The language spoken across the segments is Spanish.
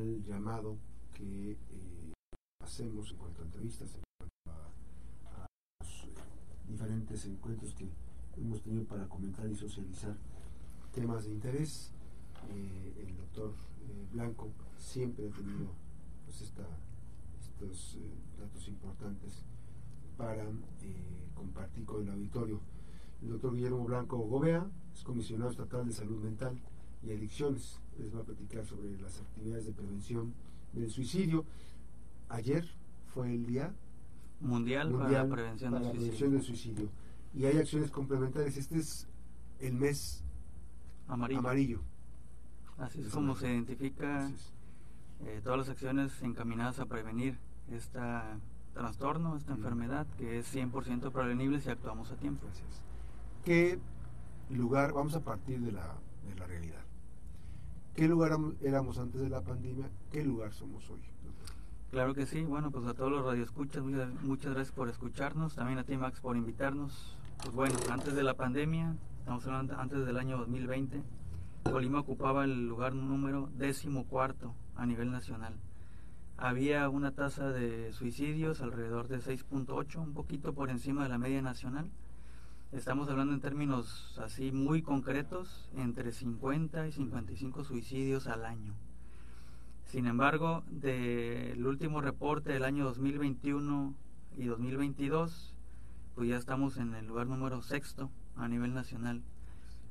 al llamado que eh, hacemos en cuanto a entrevistas, en cuanto a, los eh, diferentes encuentros que hemos tenido para comentar y socializar temas de interés. Eh, el doctor Blanco siempre ha tenido pues, estos datos importantes para compartir con el auditorio. El doctor Guillermo Blanco Gobea es comisionado estatal de salud mental y adicciones. Les va a platicar sobre las actividades de prevención del suicidio. Ayer fue el Día Mundial, para la prevención, del, suicidio. Y hay acciones complementarias. Este es el mes amarillo. Así es, como se identifica eh, todas las acciones encaminadas a prevenir este trastorno, esta enfermedad, que es 100% prevenible si actuamos a tiempo. ¿Qué lugar, vamos a partir de la, de la realidad, qué lugar éramos antes de la pandemia, qué lugar somos hoy? Claro que sí, bueno, pues a todos los radioescuchas, muchas gracias por escucharnos, también a ti Max por invitarnos. Pues bueno, antes de la pandemia, estamos hablando antes del año 2020, Colima ocupaba el lugar número décimo cuarto a nivel nacional. Había una tasa de suicidios alrededor de 6.8, un poquito por encima de la media nacional. Estamos hablando en términos así muy concretos, entre 50 y 55 suicidios al año. Sin embargo, del último reporte del año 2021 y 2022, pues ya estamos en el lugar número sexto a nivel nacional,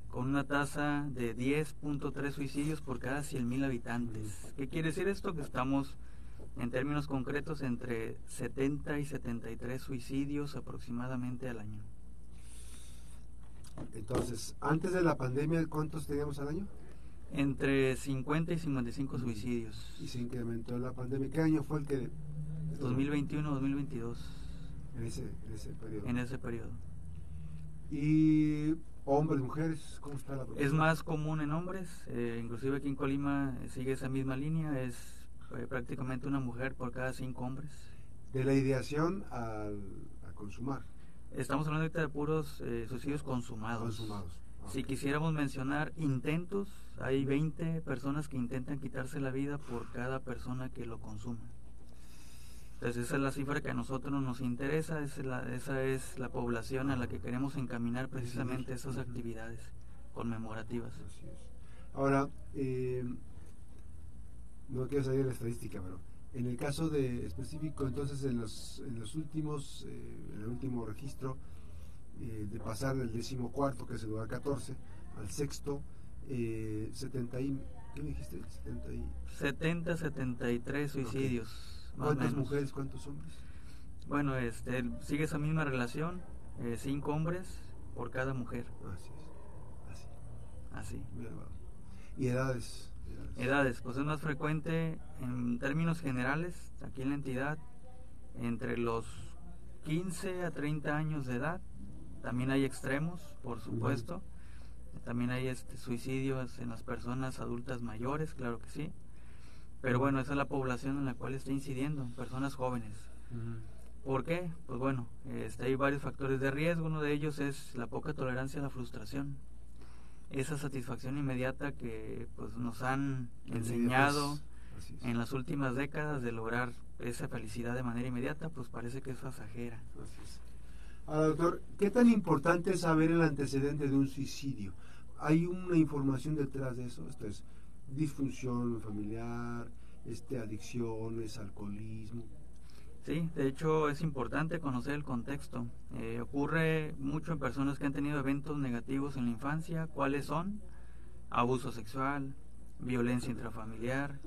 con una tasa de 10.3 suicidios por cada 100.000 habitantes. ¿Qué quiere decir esto? Que estamos en términos concretos entre 70 y 73 suicidios aproximadamente al año. Entonces, antes de la pandemia, ¿cuántos teníamos al año? Entre 50 y 55 suicidios. Y se incrementó la pandemia. ¿Qué año fue el que...? 2021-2022. En ese, en ese periodo. En ese periodo. ¿Y hombres, mujeres? ¿Cómo está la Es más común en hombres, eh, inclusive aquí en Colima sigue esa misma línea, es eh, prácticamente una mujer por cada cinco hombres. De la ideación al, a consumar. Estamos hablando de puros eh, suicidios consumados. Si quisiéramos mencionar intentos, hay 20 personas que intentan quitarse la vida por cada persona que lo consume. Entonces esa es la cifra que a nosotros nos interesa, esa es la, esa es la población a la que queremos encaminar precisamente esas actividades conmemorativas. Ahora, eh, no quiero salir de la estadística, pero en el caso de específico, entonces, en los, en los últimos, eh, en el último registro, eh, de pasar del décimo cuarto, que es el lugar 14, al sexto, eh, 70 y, ¿qué me dijiste? 70, y... 70 73 suicidios. ¿Cuántas mujeres, cuántos hombres? Bueno, este, sigue esa misma relación, eh, cinco hombres por cada mujer. Así es, así. Así. ¿Y edades? Edades, pues es más frecuente en términos generales aquí en la entidad entre los 15 a 30 años de edad. También hay extremos, por supuesto. También hay este, suicidios en las personas adultas mayores, claro que sí. Pero bueno, esa es la población en la cual está incidiendo, personas jóvenes. ¿Por qué? Pues bueno, este, hay varios factores de riesgo. Uno de ellos es la poca tolerancia a la frustración esa satisfacción inmediata que pues nos han enseñado en las últimas décadas de lograr esa felicidad de manera inmediata, pues parece que es pasajera. Ahora, doctor, ¿qué tan importante es saber el antecedente de un suicidio? ¿Hay una información detrás de eso? Esto es disfunción familiar, este, adicciones, alcoholismo. Sí, de hecho es importante conocer el contexto. Eh, ocurre mucho en personas que han tenido eventos negativos en la infancia. ¿Cuáles son? Abuso sexual, violencia intrafamiliar,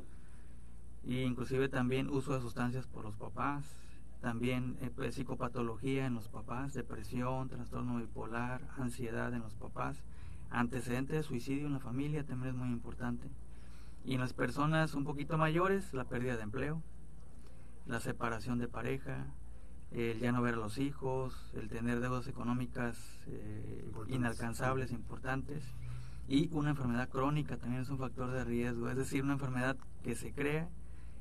e inclusive también uso de sustancias por los papás, también eh, pues, psicopatología en los papás, depresión, trastorno bipolar, ansiedad en los papás, antecedentes de suicidio en la familia también es muy importante. Y en las personas un poquito mayores, la pérdida de empleo, la separación de pareja, el ya no ver a los hijos, el tener deudas económicas eh, inalcanzables, importantes, y una enfermedad crónica también es un factor de riesgo, es decir, una enfermedad que se crea,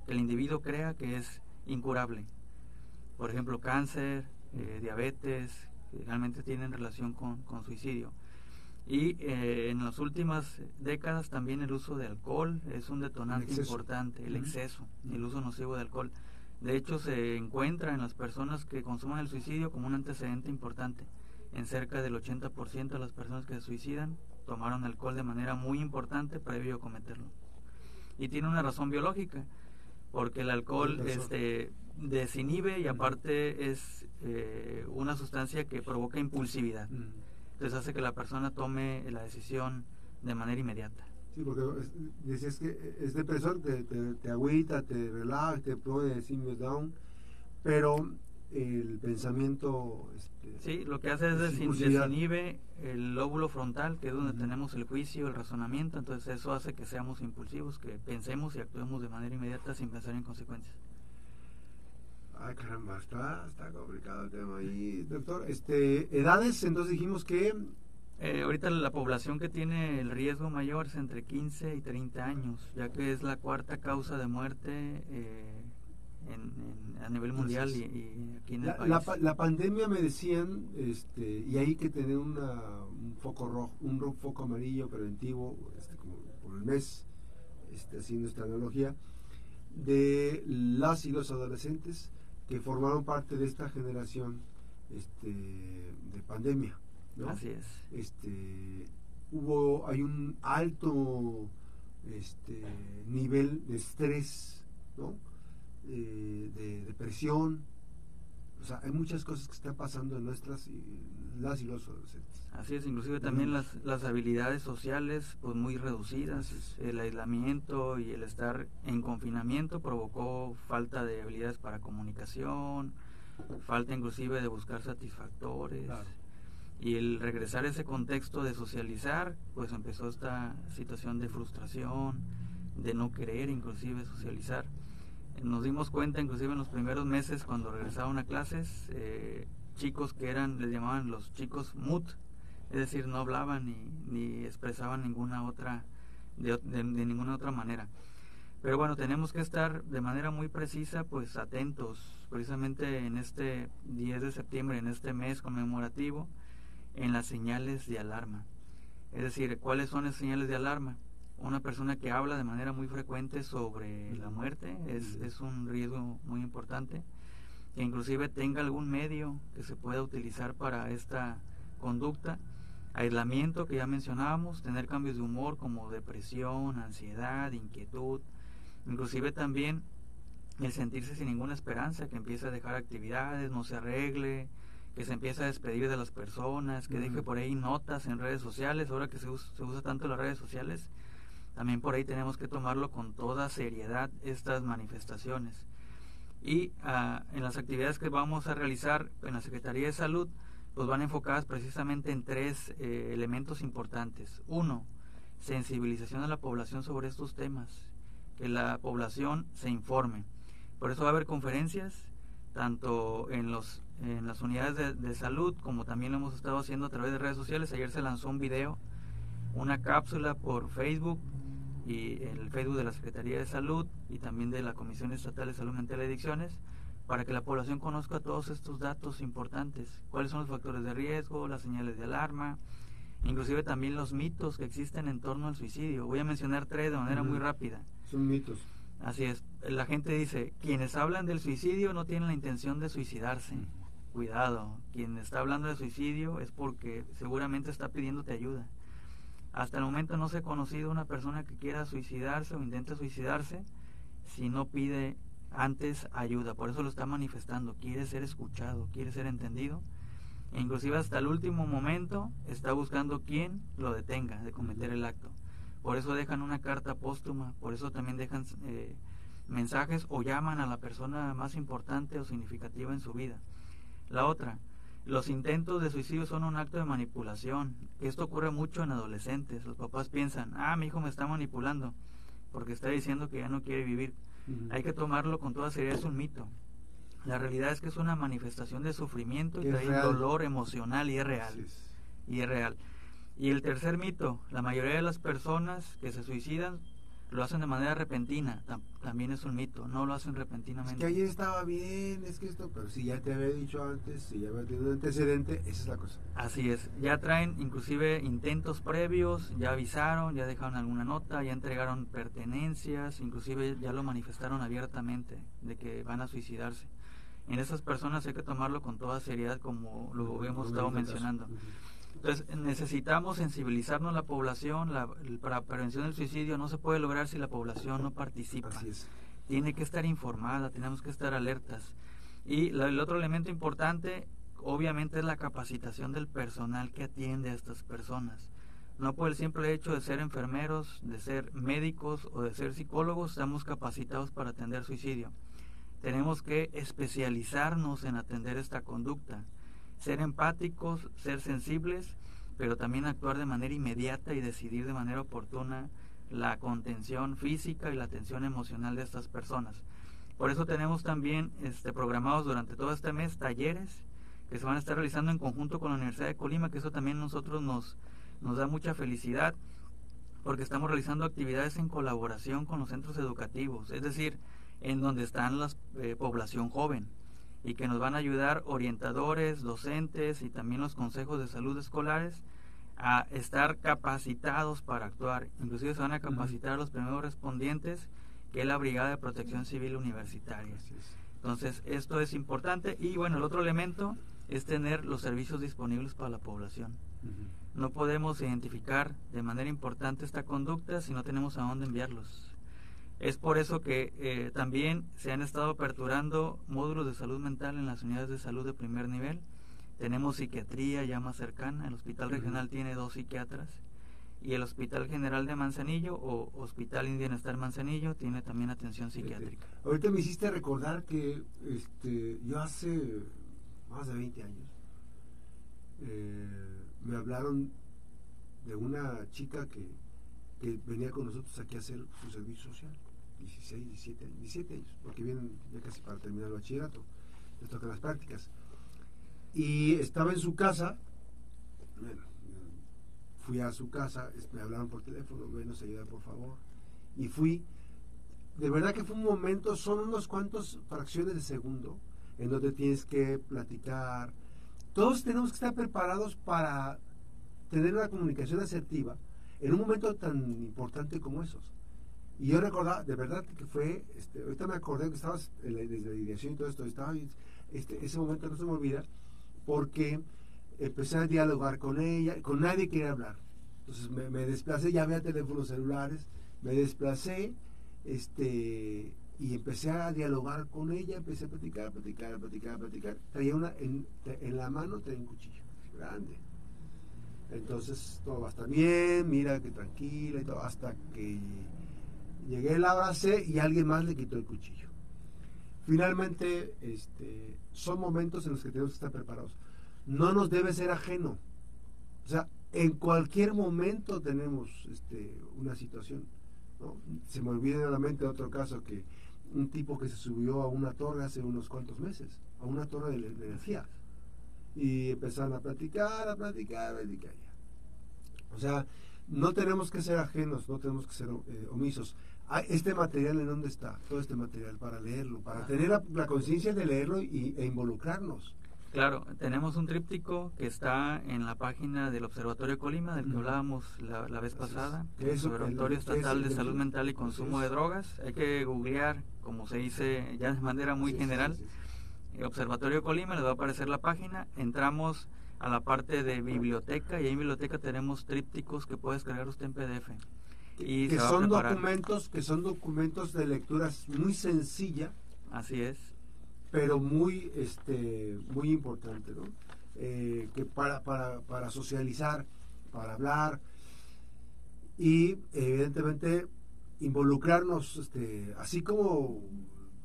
que el individuo crea que es incurable. Por ejemplo, cáncer, eh, diabetes, que realmente tienen relación con, con suicidio. Y eh, en las últimas décadas también el uso de alcohol es un detonante importante, el exceso, el uso nocivo de alcohol. De hecho, se encuentra en las personas que consuman el suicidio como un antecedente importante. En cerca del 80% de las personas que se suicidan tomaron alcohol de manera muy importante previo a cometerlo. Y tiene una razón biológica, porque el alcohol este, desinhibe y aparte es eh, una sustancia que provoca impulsividad. Entonces hace que la persona tome la decisión de manera inmediata. Sí, porque decías que es depresor, te, te, te agüita, te relaja, te pone signos down, pero el pensamiento... Este, sí, lo que hace es desinhibe el lóbulo frontal, que es donde tenemos el juicio, el razonamiento, entonces eso hace que seamos impulsivos, que pensemos y actuemos de manera inmediata sin pensar en consecuencias. Ay, caramba, está, está complicado el tema ahí, doctor. Este, edades, entonces dijimos que... Eh, ahorita la población que tiene el riesgo mayor es entre 15 y 30 años, ya que es la cuarta causa de muerte eh, a nivel mundial y, aquí en el país. La, pandemia me decían, este, y hay que tener una, un foco rojo, un foco amarillo preventivo, este, como por el mes, este, haciendo esta analogía, de las y los adolescentes que formaron parte de esta generación este, de pandemia. Así es. Este, hubo, hay un alto este, nivel de estrés, ¿no? Eh, de depresión. O sea, hay muchas cosas que están pasando en nuestras las y los adolescentes. Así es, inclusive también las, las habilidades sociales pues muy reducidas. El aislamiento y el estar en confinamiento provocó falta de habilidades para comunicación, falta inclusive de buscar satisfactores. Y el regresar a ese contexto de socializar, pues empezó esta situación de frustración, de no querer inclusive socializar nos dimos cuenta inclusive en los primeros meses cuando regresaban a clases, eh, chicos que eran, les llamaban los chicos mut, es decir, no hablaban ni, ni expresaban ninguna otra, de, ninguna otra manera. Pero bueno, tenemos que estar de manera muy precisa, pues atentos, precisamente en este 10 de septiembre, en este mes conmemorativo, en las señales de alarma. Es decir, ¿cuáles son las señales de alarma? una persona que habla de manera muy frecuente sobre la muerte es, es un riesgo muy importante que inclusive tenga algún medio que se pueda utilizar para esta conducta aislamiento que ya mencionábamos tener cambios de humor como depresión ansiedad inquietud inclusive también el sentirse sin ninguna esperanza que empiece a dejar actividades no se arregle que se empiece a despedir de las personas que deje por ahí notas en redes sociales ahora que se usa, se usa tanto las redes sociales también por ahí tenemos que tomarlo con toda seriedad estas manifestaciones. Y ah, en las actividades que vamos a realizar en la Secretaría de Salud, pues van enfocadas precisamente en tres eh, elementos importantes. Uno, sensibilización a la población sobre estos temas, que la población se informe. Por eso va a haber conferencias, tanto en, los, en las unidades de, de salud como también lo hemos estado haciendo a través de redes sociales. Ayer se lanzó un video, una cápsula por Facebook y el Facebook de la Secretaría de Salud y también de la Comisión Estatal de Salud Mental y Adicciones para que la población conozca todos estos datos importantes, cuáles son los factores de riesgo, las señales de alarma, inclusive también los mitos que existen en torno al suicidio. Voy a mencionar tres de manera muy rápida. Son mitos. Así es. La gente dice, quienes hablan del suicidio no tienen la intención de suicidarse. Cuidado, quien está hablando de suicidio es porque seguramente está pidiéndote ayuda. Hasta el momento no se ha conocido una persona que quiera suicidarse o intente suicidarse si no pide antes ayuda. Por eso lo está manifestando. Quiere ser escuchado, quiere ser entendido. E inclusive hasta el último momento está buscando quién lo detenga de cometer el acto. Por eso dejan una carta póstuma, por eso también dejan eh, mensajes o llaman a la persona más importante o significativa en su vida. La otra, los intentos de suicidio son un acto de manipulación. Esto ocurre mucho en adolescentes. Los papás piensan, ah, mi hijo me está manipulando porque está diciendo que ya no quiere vivir. Hay que tomarlo con toda seriedad, es un mito. La realidad es que es una manifestación de sufrimiento y trae dolor emocional y es real. Y es real. Y el tercer mito, la mayoría de las personas que se suicidan lo hacen de manera repentina, también es un mito, no lo hacen repentinamente. Es que ayer estaba bien, es que esto, pero si ya te había dicho antes, si ya había tenido un antecedente, esa es la cosa. Así es, ya traen inclusive intentos previos, ya avisaron, ya dejaron alguna nota, ya entregaron pertenencias, inclusive ya lo manifestaron abiertamente de que van a suicidarse. En esas personas hay que tomarlo con toda seriedad como lo hemos estado mencionando. Entonces necesitamos sensibilizarnos la población, la, para prevención del suicidio no se puede lograr si la población no participa. Tiene que estar informada, tenemos que estar alertas. Y el otro elemento importante, obviamente, es la capacitación del personal que atiende a estas personas. No por el simple hecho de ser enfermeros, de ser médicos o de ser psicólogos, estamos capacitados para atender suicidio. Tenemos que especializarnos en atender esta conducta ser empáticos, ser sensibles, pero también actuar de manera inmediata y decidir de manera oportuna la contención física y la atención emocional de estas personas. Por eso tenemos también este, programados durante todo este mes talleres que se van a estar realizando en conjunto con la Universidad de Colima, que eso también nosotros nos, nos da mucha felicidad, porque estamos realizando actividades en colaboración con los centros educativos, es decir, en donde están la eh, población joven y que nos van a ayudar orientadores, docentes y también los consejos de salud escolares a estar capacitados para actuar. Inclusive se van a capacitar los primeros respondientes, que es la Brigada de Protección Civil Universitaria. Entonces, esto es importante. Y bueno, el otro elemento es tener los servicios disponibles para la población. No podemos identificar de manera importante esta conducta si no tenemos a dónde enviarlos. Es por eso que eh, también se han estado aperturando módulos de salud mental en las unidades de salud de primer nivel. Tenemos psiquiatría ya más cercana. El Hospital Regional tiene dos psiquiatras. Y el Hospital General de Manzanillo o Hospital Bienestar Manzanillo tiene también atención psiquiátrica. Ahorita me hiciste recordar que este, yo hace más de 20 años eh, me hablaron de una chica que, que venía con nosotros aquí a hacer su servicio social. 16, 17, 17 años, porque vienen ya casi para terminar el bachillerato, les tocan las prácticas. Y estaba en su casa, bueno, fui a su casa, me hablaron por teléfono, venos a ayudar por favor, y fui. De verdad que fue un momento, son unos cuantos fracciones de segundo en donde tienes que platicar. Todos tenemos que estar preparados para tener una comunicación asertiva en un momento tan importante como esos. Y yo recordaba, de verdad que fue, este, ahorita me acordé que estabas desde la dirección y todo esto, estaba, este, ese momento no se me olvida, porque empecé a dialogar con ella, con nadie quería hablar. Entonces me, desplacé, ya había teléfonos celulares, me desplacé, este, y empecé a dialogar con ella, empecé a platicar, a platicar, a platicar, a platicar. Traía una, en, en la mano traía un cuchillo grande. Entonces todo va a estar bien, mira que tranquila y todo, hasta que Llegué, la abracé y alguien más le quitó el cuchillo. Finalmente, este, son momentos en los que tenemos que estar preparados. No nos debe ser ajeno. O sea, en cualquier momento tenemos este, una situación. Se me olvida en la mente otro caso que un tipo que se subió a una torre hace unos cuantos meses, a una torre de, energía. Y empezaron a platicar, a platicar, a platicar. O sea, no tenemos que ser ajenos, no tenemos que ser eh, omisos. ¿Este material en dónde está? Todo este material para leerlo, para tener la, conciencia de leerlo y, e involucrarnos. Claro, tenemos un tríptico que está en la página del Observatorio Colima, del que hablábamos la, vez pasada, el Observatorio Estatal de Salud Mental y Consumo de Drogas. Hay que googlear, como se dice ya de manera muy general, el Observatorio Colima, les va a aparecer la página, entramos a la parte de biblioteca y en biblioteca tenemos trípticos que puede descargar usted en PDF que son documentos que son documentos de lecturas muy sencilla. Así es. Pero muy este muy importante ¿no? Eh, que para, para, para socializar para hablar y evidentemente involucrarnos este así como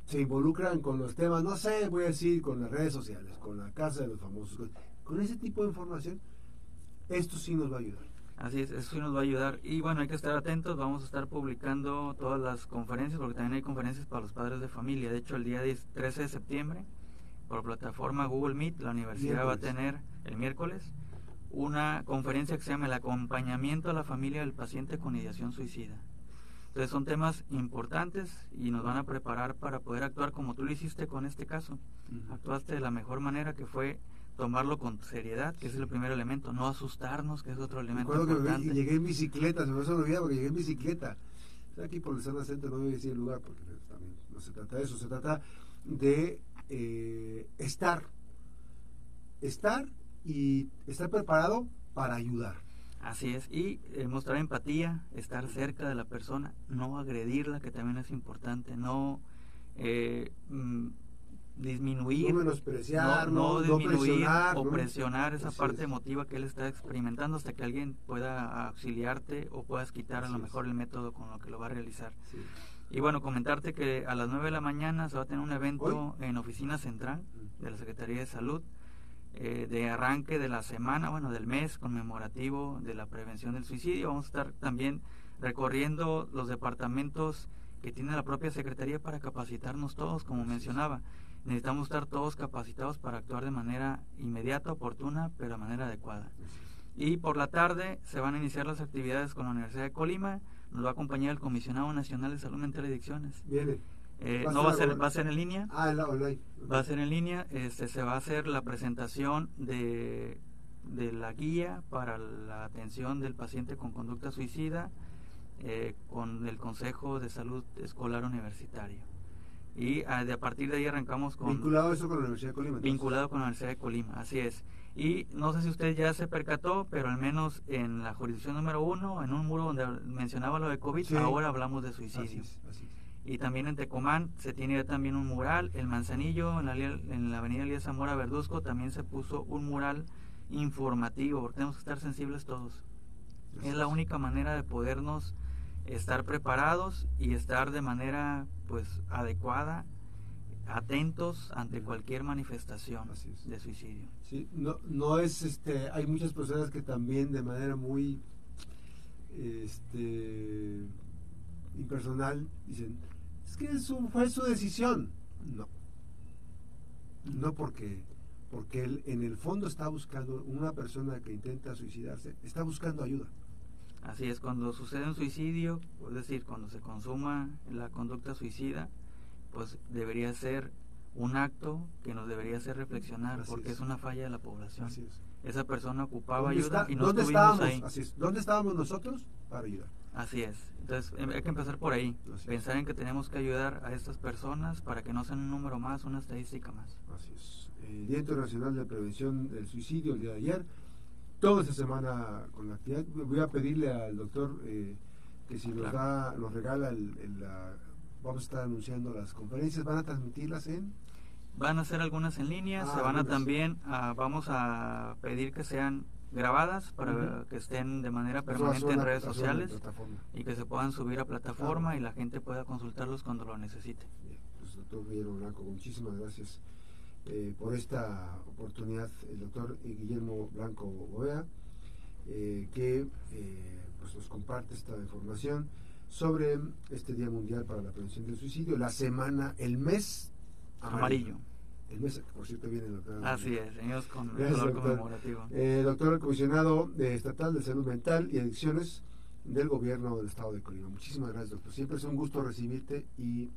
se involucran con los temas no sé voy a decir con las redes sociales con la casa de los famosos con ese tipo de información esto sí nos va a ayudar Así es, eso sí nos va a ayudar. Y bueno, hay que estar atentos, vamos a estar publicando todas las conferencias, porque también hay conferencias para los padres de familia. De hecho, el día 13 de septiembre, por plataforma Google Meet, la universidad va a tener el miércoles una conferencia que se llama El acompañamiento a la familia del paciente con ideación suicida. Entonces son temas importantes y nos van a preparar para poder actuar como tú lo hiciste con este caso. Actuaste de la mejor manera que fue tomarlo con seriedad, que es el primer elemento, no asustarnos, que es otro elemento importante. Que llegué en bicicleta, se me olvidar porque llegué en bicicleta. Aquí por el San Centro no voy a decir el lugar porque también no se trata de eso, se trata de eh, estar, estar y estar preparado para ayudar. Así es, y eh, mostrar empatía, estar cerca de la persona, no agredirla, que también es importante, no eh, mm, disminuir, no menospreciar, no, disminuir o presionar esa parte emotiva que él está experimentando hasta que alguien pueda auxiliarte o puedas quitar a lo mejor el método con lo que lo va a realizar. Y bueno, comentarte que a las 9 de la mañana se va a tener un evento en Oficina Central de la Secretaría de Salud eh, de arranque de la semana, bueno, del mes conmemorativo de la prevención del suicidio. Vamos a estar también recorriendo los departamentos que tiene la propia Secretaría para capacitarnos todos, como mencionaba. Necesitamos estar todos capacitados para actuar de manera inmediata, oportuna, pero de manera adecuada. Y por la tarde se van a iniciar las actividades con la Universidad de Colima. Nos va a acompañar el Comisionado Nacional de Salud Mental y Adicciones. Viene. Eh, no va a ser, va a ser en línea. Ah, Va a ser en línea. Este, se va a hacer la presentación de, de la guía para la atención del paciente con conducta suicida eh, con el Consejo de Salud Escolar Universitario. Y a, ah, de a partir de ahí arrancamos con... Vinculado eso con la Universidad de Colima. Vinculado con la Universidad de Colima, así es. Y no sé si usted ya se percató, pero al menos en la jurisdicción número uno, en un muro donde mencionaba lo de COVID, ahora hablamos de suicidio. así es y también en Tecomán se tiene también un mural, el Manzanillo, en la, en la avenida Elías Zamora Verduzco también se puso un mural informativo, porque tenemos que estar sensibles todos. Es la única manera de podernos estar preparados y estar de manera pues adecuada, atentos ante cualquier manifestación de suicidio. Sí, no, no es este, hay muchas personas que también de manera muy este impersonal dicen es que fue su decisión. No. No porque, porque él en el fondo está buscando, una persona que intenta suicidarse, está buscando ayuda. Así es, cuando sucede un suicidio, es decir, cuando se consuma la conducta suicida, pues debería ser un acto que nos debería hacer reflexionar, porque es. una falla de la población. Así es. Esa persona ocupaba ayuda y no estuvimos ahí. Así es. ¿Dónde estábamos nosotros para ayudar? Así es. Entonces em, hay que empezar por ahí. Pensar en que tenemos que ayudar a estas personas para que no sean un número más, una estadística más. Así es. El Día Internacional de Prevención del Suicidio, el día de ayer, toda esta semana con la actividad. Voy a pedirle al doctor eh, que si nos da, nos regala el, vamos a estar anunciando las conferencias, van a transmitirlas en van a ser algunas en línea, ah, se van a también, vamos a pedir que sean grabadas para que estén de manera permanente en redes sociales y que se puedan subir a plataforma y la gente pueda consultarlos cuando lo necesite. pues doctor Blanco, muchísimas gracias eh, por esta oportunidad, el doctor Guillermo Blanco Boea, eh, que eh, pues nos comparte esta información sobre este Día Mundial para la Prevención del Suicidio, la semana, el mes amarillo. El mes, por cierto, viene el doctor. Así es, señores, con el doctor. conmemorativo. Eh, doctor comisionado estatal de salud mental y adicciones del gobierno del estado de Colima. Muchísimas gracias, doctor. Siempre es un gusto recibirte y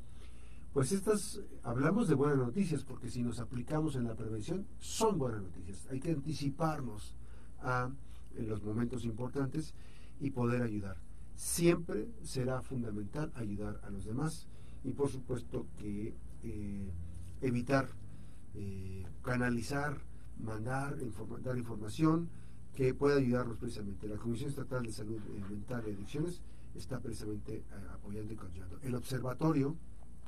pues estas, hablamos de buenas noticias porque si nos aplicamos en la prevención, son buenas noticias. Hay que anticiparnos a los momentos importantes y poder ayudar. Siempre será fundamental ayudar a los demás y por supuesto que eh, evitar eh, canalizar, mandar, dar información que pueda ayudarnos precisamente. La Comisión Estatal de Salud eh, Mental y Adicciones está precisamente eh, apoyando y ayudando. El observatorio.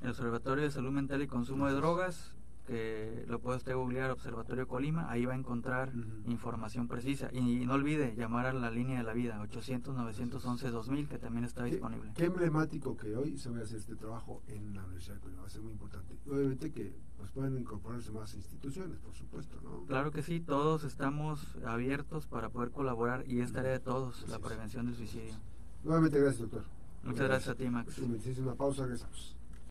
El Observatorio de Salud Mental y Consumo de Drogas que lo puede usted googlear Observatorio Colima, ahí va a encontrar información precisa. Y, no olvide llamar a la línea de la vida, 800-911-2000, que también está disponible. Qué emblemático que hoy se vaya a hacer este trabajo en la Universidad de Colima, va a ser muy importante. Obviamente que pues, pueden incorporarse más instituciones, por supuesto. ¿no? Claro que sí, todos estamos abiertos para poder colaborar y es tarea de todos la prevención del suicidio. Nuevamente gracias, doctor. Muchas gracias, a ti, Max. una pausa, regresamos.